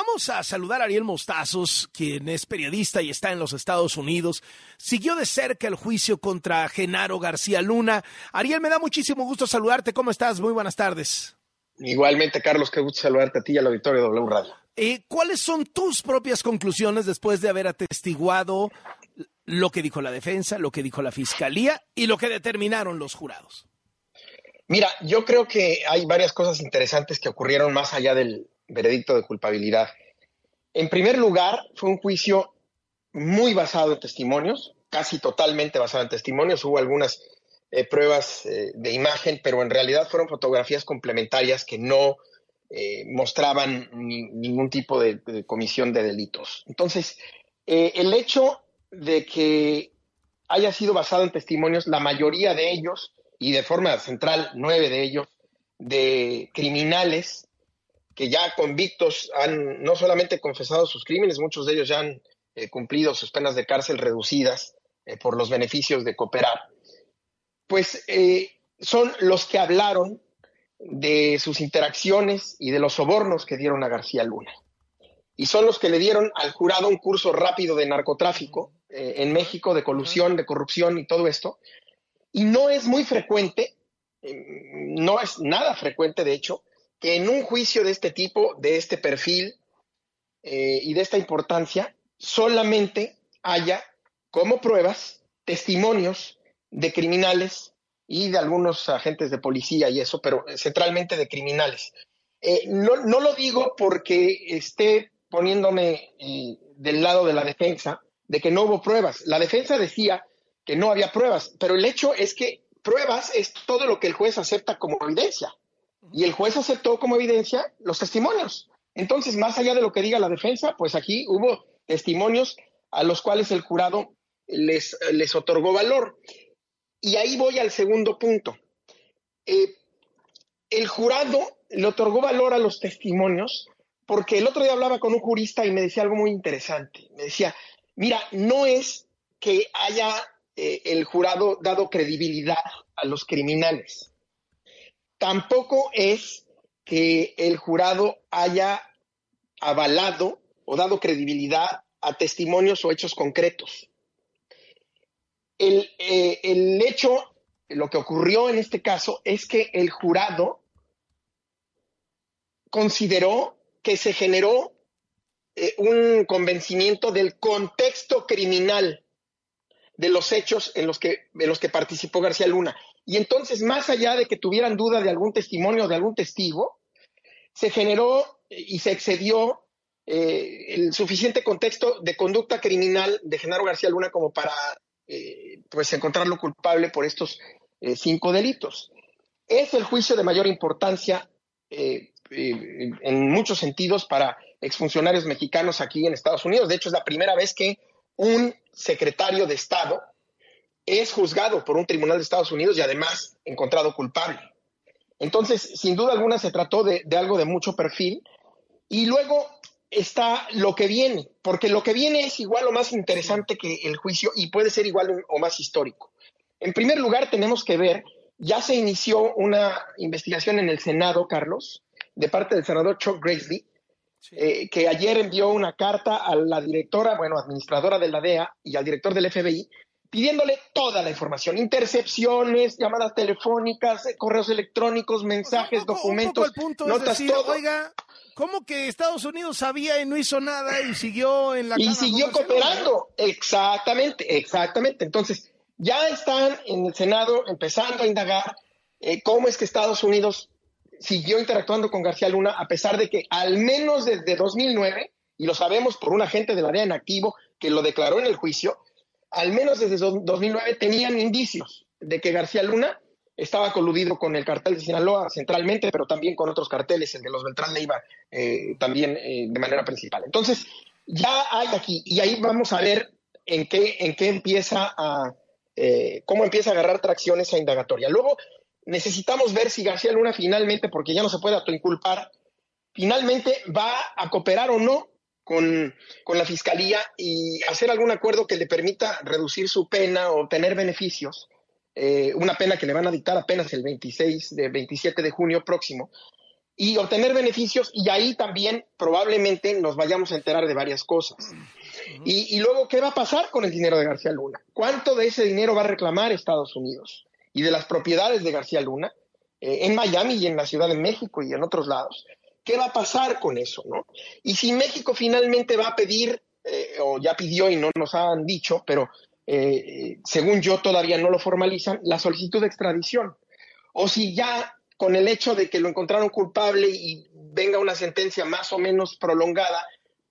vamos a saludar a Ariel Mostazos, quien es periodista y está en los Estados Unidos. Siguió de cerca el juicio contra Genaro García Luna. Ariel, me da muchísimo gusto saludarte. ¿Cómo estás? Muy buenas tardes. Igualmente, Carlos, qué gusto saludarte a ti y al auditorio de W Radio. Eh, ¿Cuáles son tus propias conclusiones después de haber atestiguado lo que dijo la defensa, lo que dijo la fiscalía y lo que determinaron los jurados? Mira, yo creo que hay varias cosas interesantes que ocurrieron más allá del veredicto de culpabilidad. En primer lugar, fue un juicio muy basado en testimonios, casi totalmente basado en testimonios. Hubo algunas eh, pruebas eh, de imagen, pero en realidad fueron fotografías complementarias que no eh, mostraban ningún tipo de, comisión de delitos. Entonces, el hecho de que haya sido basado en testimonios, la mayoría de ellos y de forma central nueve de ellos, de criminales que ya convictos han no solamente confesado sus crímenes, muchos de ellos ya han eh, cumplido sus penas de cárcel reducidas eh, por los beneficios de cooperar, pues eh, son los que hablaron de sus interacciones y de los sobornos que dieron a García Luna. Y son los que le dieron al jurado un curso rápido de narcotráfico en México, de colusión, de corrupción y todo esto, y no es muy frecuente, no es nada frecuente, de hecho, que en un juicio de este tipo, de este perfil eh, y de esta importancia, solamente haya como pruebas testimonios de criminales y de algunos agentes de policía y eso, pero centralmente de criminales. Eh, no, no, lo digo porque esté poniéndome del lado de la defensa de que no hubo pruebas. La defensa decía que no había pruebas, pero el hecho es que pruebas es todo lo que el juez acepta como evidencia. Y el juez aceptó como evidencia los testimonios. Entonces, más allá de lo que diga la defensa, pues aquí hubo testimonios a los cuales el jurado les, otorgó valor. Y ahí voy al segundo punto. Eh, el jurado le otorgó valor a los testimonios porque el otro día hablaba con un jurista y me decía algo muy interesante. Me decía, mira, no es que haya eh, el jurado dado credibilidad a los criminales. Tampoco es que el jurado haya avalado o dado credibilidad a testimonios o hechos concretos. El, eh, el hecho, lo que ocurrió en este caso, es que el jurado consideró que se generó eh, un convencimiento del contexto criminal de los hechos en los que, en los que participó García Luna. Y entonces, más allá de que tuvieran duda de algún testimonio o de algún testigo, se generó y se excedió eh, el suficiente contexto de conducta criminal de Genaro García Luna como para eh, pues encontrarlo culpable por estos eh, cinco delitos. Es el juicio de mayor importancia en muchos sentidos para exfuncionarios mexicanos aquí en Estados Unidos. De hecho, es la primera vez que un secretario de Estado es juzgado por un tribunal de Estados Unidos y además encontrado culpable. Entonces, sin duda alguna se trató de, algo de mucho perfil. Y luego está lo que viene, porque lo que viene es igual o más interesante que el juicio y puede ser igual o más histórico. En primer lugar, tenemos que ver, ya se inició una investigación en el Senado, Carlos, de parte del senador Chuck Grassley, eh, que ayer envió una carta a la directora, bueno, administradora de la DEA y al director del FBI, pidiéndole toda la información, intercepciones, llamadas telefónicas, eh, correos electrónicos, mensajes, documentos, el punto notas, todo. Oiga, ¿cómo que Estados Unidos sabía y no hizo nada y siguió en la Y siguió cooperando, exactamente, exactamente. Entonces, ya están en el Senado empezando a indagar eh, cómo es que Estados Unidos siguió interactuando con García Luna a pesar de que al menos desde 2009, y lo sabemos por un agente de la DEA en activo que lo declaró en el juicio, al menos desde 2009 tenían indicios de que García Luna estaba coludido con el cartel de Sinaloa centralmente, pero también con otros carteles, el de los Beltrán Leiva eh, también eh, de manera principal. Entonces, ya hay aquí, y ahí vamos a ver en qué, en qué empieza a, eh, cómo empieza a agarrar tracción esa indagatoria. Luego, necesitamos ver si García Luna finalmente, porque ya no se puede autoinculpar, finalmente va a cooperar o no con, la fiscalía y hacer algún acuerdo que le permita reducir su pena o tener beneficios. Eh, una pena que le van a dictar apenas el 26 de 27 de junio próximo. y obtener beneficios y ahí también probablemente nos vayamos a enterar de varias cosas. y, luego, ¿qué va a pasar con el dinero de García Luna? ¿Cuánto de ese dinero va a reclamar Estados Unidos? Y de las propiedades de García Luna eh, en Miami y en la Ciudad de México y en otros lados. ¿Qué va a pasar con eso? ¿no? Y si México finalmente va a pedir, eh, o ya pidió y no nos han dicho, pero eh, según yo todavía no lo formalizan, la solicitud de extradición. O si ya con el hecho de que lo encontraron culpable y venga una sentencia más o menos prolongada,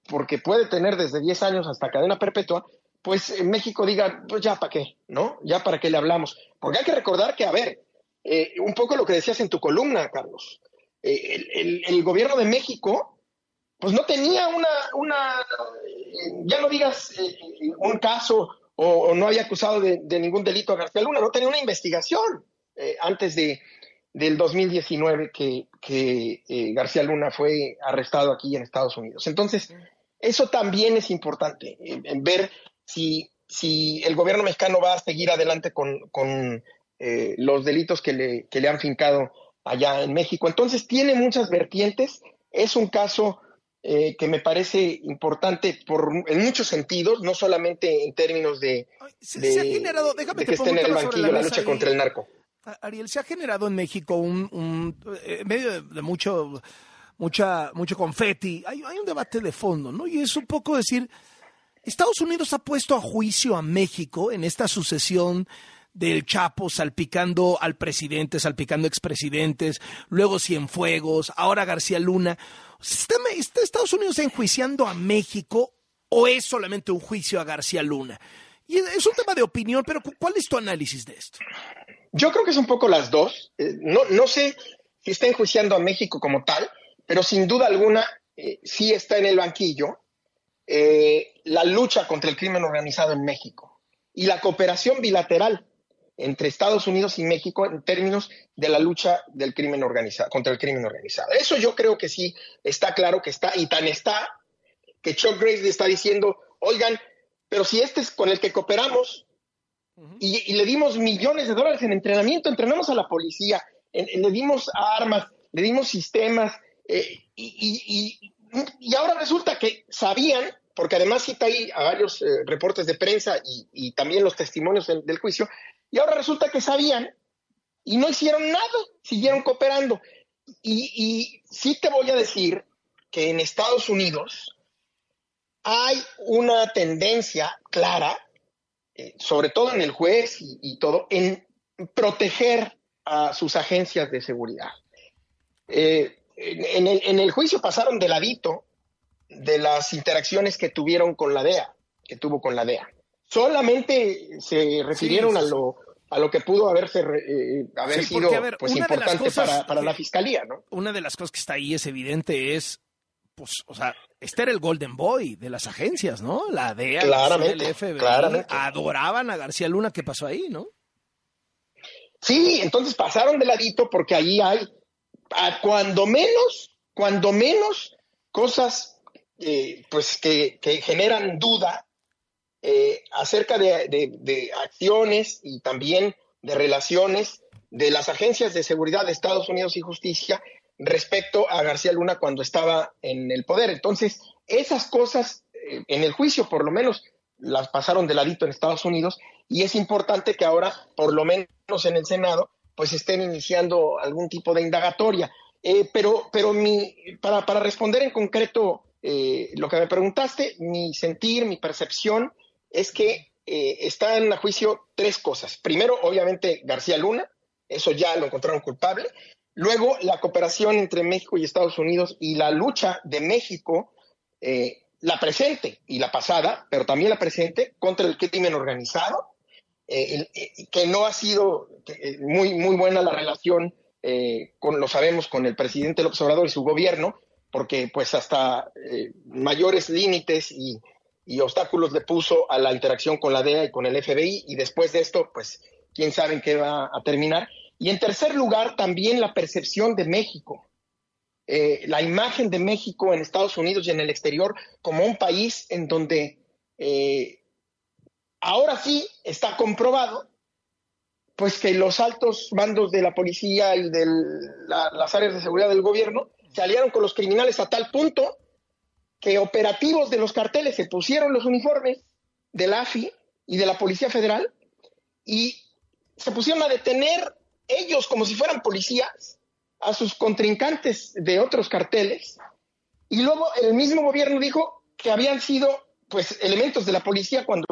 porque puede tener desde 10 años hasta cadena perpetua, pues en México diga, pues ya para qué, ¿no? Ya para qué le hablamos. Porque hay que recordar que, a ver, eh, un poco lo que decías en tu columna, Carlos, eh, el, gobierno de México, pues no tenía una, una ya no digas eh, un caso o, no había acusado de, ningún delito a García Luna, no tenía una investigación antes de, del 2019 que, que eh, García Luna fue arrestado aquí en Estados Unidos. Entonces, eso también es importante, en, ver si, si, el gobierno mexicano va a seguir adelante con, con eh, los delitos que le, que le han fincado allá en México. Entonces, tiene muchas vertientes, es un caso eh, que me parece importante por, en muchos sentidos, no solamente en términos de, se, ha generado, déjame que esté en el banquillo la, lucha contra el narco. Ariel, se ha generado en México un, eh, en medio de, mucho, mucha, mucho confeti, hay, un debate de fondo, ¿no? Y es un poco decir, Estados Unidos ha puesto a juicio a México en esta sucesión del Chapo salpicando al presidente, salpicando expresidentes, luego Cienfuegos, ahora García Luna. ¿Está, ¿Está, Estados Unidos enjuiciando a México o es solamente un juicio a García Luna? Y es un tema de opinión, pero ¿cuál es tu análisis de esto? Yo creo que es un poco las dos. Eh, no, no sé si está enjuiciando a México como tal, pero sin duda alguna eh, sí está en el banquillo eh, la lucha contra el crimen organizado en México y la cooperación bilateral entre Estados Unidos y México en términos de la lucha del crimen organizado, contra el crimen organizado. Eso yo creo que sí está claro que está, y tan está que Chuck Grace le está diciendo, oigan, pero si este es con el que cooperamos, y, le dimos millones de dólares en entrenamiento, entrenamos a la policía, le dimos armas, le dimos sistemas, eh, y, ahora resulta que sabían, porque además cita ahí a varios eh, reportes de prensa y, también los testimonios del, juicio, y ahora resulta que sabían y no hicieron nada, siguieron cooperando. y sí te voy a decir que en Estados Unidos hay una tendencia clara eh, sobre todo en el juez y, todo, en proteger a sus agencias de seguridad. Eh, en, el, juicio pasaron de ladito de las interacciones que tuvieron con la DEA, que tuvo con la DEA. Solamente se refirieron a lo a lo que pudo haberse eh, haber sido pues importante para, para, la fiscalía, ¿no? Una de las cosas que está ahí es evidente es pues, o sea, este era el Golden Boy de las agencias, ¿no? La DEA, claramente, el FBI, adoraban a García Luna. ¿Qué pasó ahí, no? Sí, entonces pasaron de ladito porque ahí hay, cuando menos, cuando menos cosas, eh, pues que, generan duda eh, acerca de acciones y también de relaciones de las agencias de seguridad de Estados Unidos y Justicia respecto a García Luna cuando estaba en el poder. Entonces, esas cosas eh, en el juicio, por lo menos, las pasaron de ladito en Estados Unidos y es importante que ahora, por lo menos en el Senado, pues estén iniciando algún tipo de indagatoria. Pero pero mi, para, para, responder en concreto eh, lo que me preguntaste, mi sentir, mi percepción es que están en juicio tres cosas. Primero, obviamente, García Luna, eso ya lo encontraron culpable. Luego, la cooperación entre México y Estados Unidos y la lucha de México, eh, la presente y la pasada, pero también la presente, contra el crimen organizado, eh, eh, que no ha sido muy, muy buena la relación, con, lo sabemos, con el presidente López Obrador y su gobierno, porque pues hasta mayores límites y, obstáculos le puso a la interacción con la DEA y con el FBI, y después de esto, pues quién sabe en qué va a terminar. Y en tercer lugar, también la percepción de México, eh, la imagen de México en Estados Unidos y en el exterior como un país en donde eh, ahora sí está comprobado pues que los altos mandos de la policía y de las áreas de seguridad del gobierno se aliaron con los criminales a tal punto que operativos de los carteles se pusieron los uniformes de la AFI y de la Policía Federal y se pusieron a detener ellos como si fueran policías a sus contrincantes de otros carteles. Y luego el mismo gobierno dijo que habían sido pues elementos de la policía cuando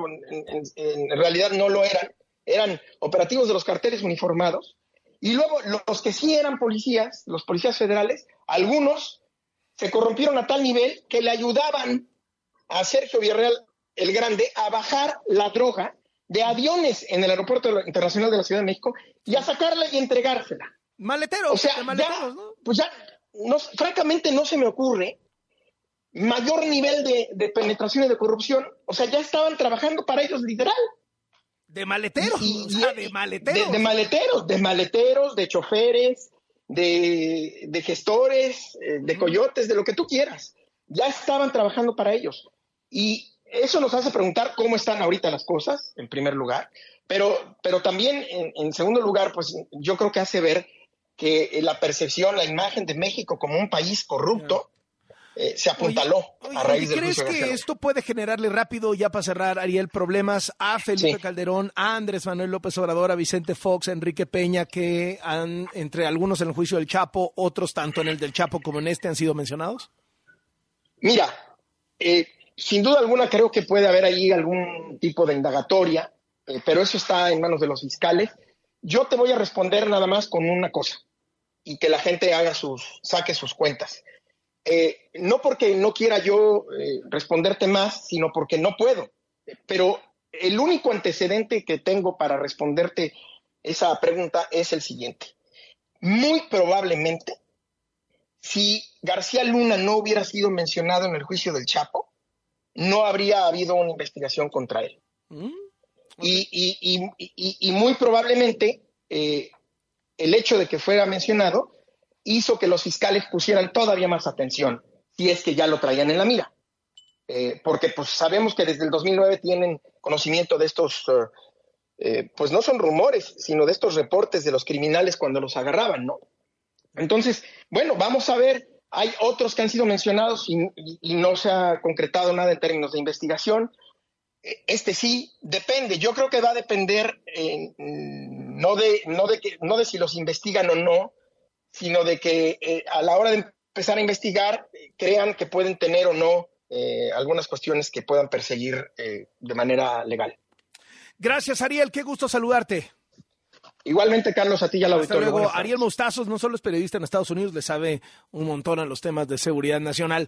en, realidad no lo eran, eran operativos de los carteles uniformados. Y luego los que sí eran policías, los policías federales, algunos se corrompieron a tal nivel que le ayudaban a Sergio Villarreal el Grande a bajar la droga de aviones en el aeropuerto internacional de la Ciudad de México y a sacarla y entregársela. Maleteros, o sea, maleteros, ¿no? Pues ya, no, francamente no se me ocurre mayor nivel de, de, penetración y de corrupción. O sea, ya estaban trabajando para ellos literal. De maleteros, o sea, de maleteros. De, maleteros, de maleteros, de choferes, de, de gestores, eh, de coyotes, de lo que tú quieras. Ya estaban trabajando para ellos. Y eso nos hace preguntar cómo están ahorita las cosas, en primer lugar, pero, pero también, en, segundo lugar, pues yo creo que hace ver que la percepción, la imagen de México como un país corrupto, eh, se apuntaló a raíz del ¿Crees que esto puede generarle rápido, ya para cerrar, Ariel, problemas a Felipe Calderón, a Andrés Manuel López Obrador, a Vicente Fox, a Enrique Peña, que han, entre algunos en el juicio del Chapo, otros tanto en el del Chapo como en este, han sido mencionados? Mira, eh, sin duda alguna creo que puede haber ahí algún tipo de indagatoria, eh, pero eso está en manos de los fiscales. Yo te voy a responder nada más con una cosa y que la gente haga sus, saque sus cuentas. Eh, no porque no quiera yo eh, responderte más, sino porque no puedo. Pero el único antecedente que tengo para responderte esa pregunta es el siguiente. Muy probablemente, si García Luna no hubiera sido mencionado en el juicio del Chapo, no habría habido una investigación contra él. Mm, y, muy probablemente eh, el hecho de que fuera mencionado hizo que los fiscales pusieran todavía más atención, si es que ya lo traían en la mira. Eh, porque pues sabemos que desde el 2009 tienen conocimiento de estos, eh, pues no son rumores, sino de estos reportes de los criminales cuando los agarraban, ¿no? Entonces, bueno, vamos a ver hay otros que han sido mencionados y, no se ha concretado nada en términos de investigación. E, este sí, depende. Yo creo que va a depender eh, no, de, no, de que, no de si los investigan o no, sino de que eh, a la hora de empezar a investigar crean que pueden tener o no eh, algunas cuestiones que puedan perseguir de manera legal. Gracias, Ariel. Qué gusto saludarte. Igualmente, Carlos, a ti ya la Hasta luego. Ariel Mostazos no solo es periodista en Estados Unidos, le sabe un montón a los temas de seguridad nacional.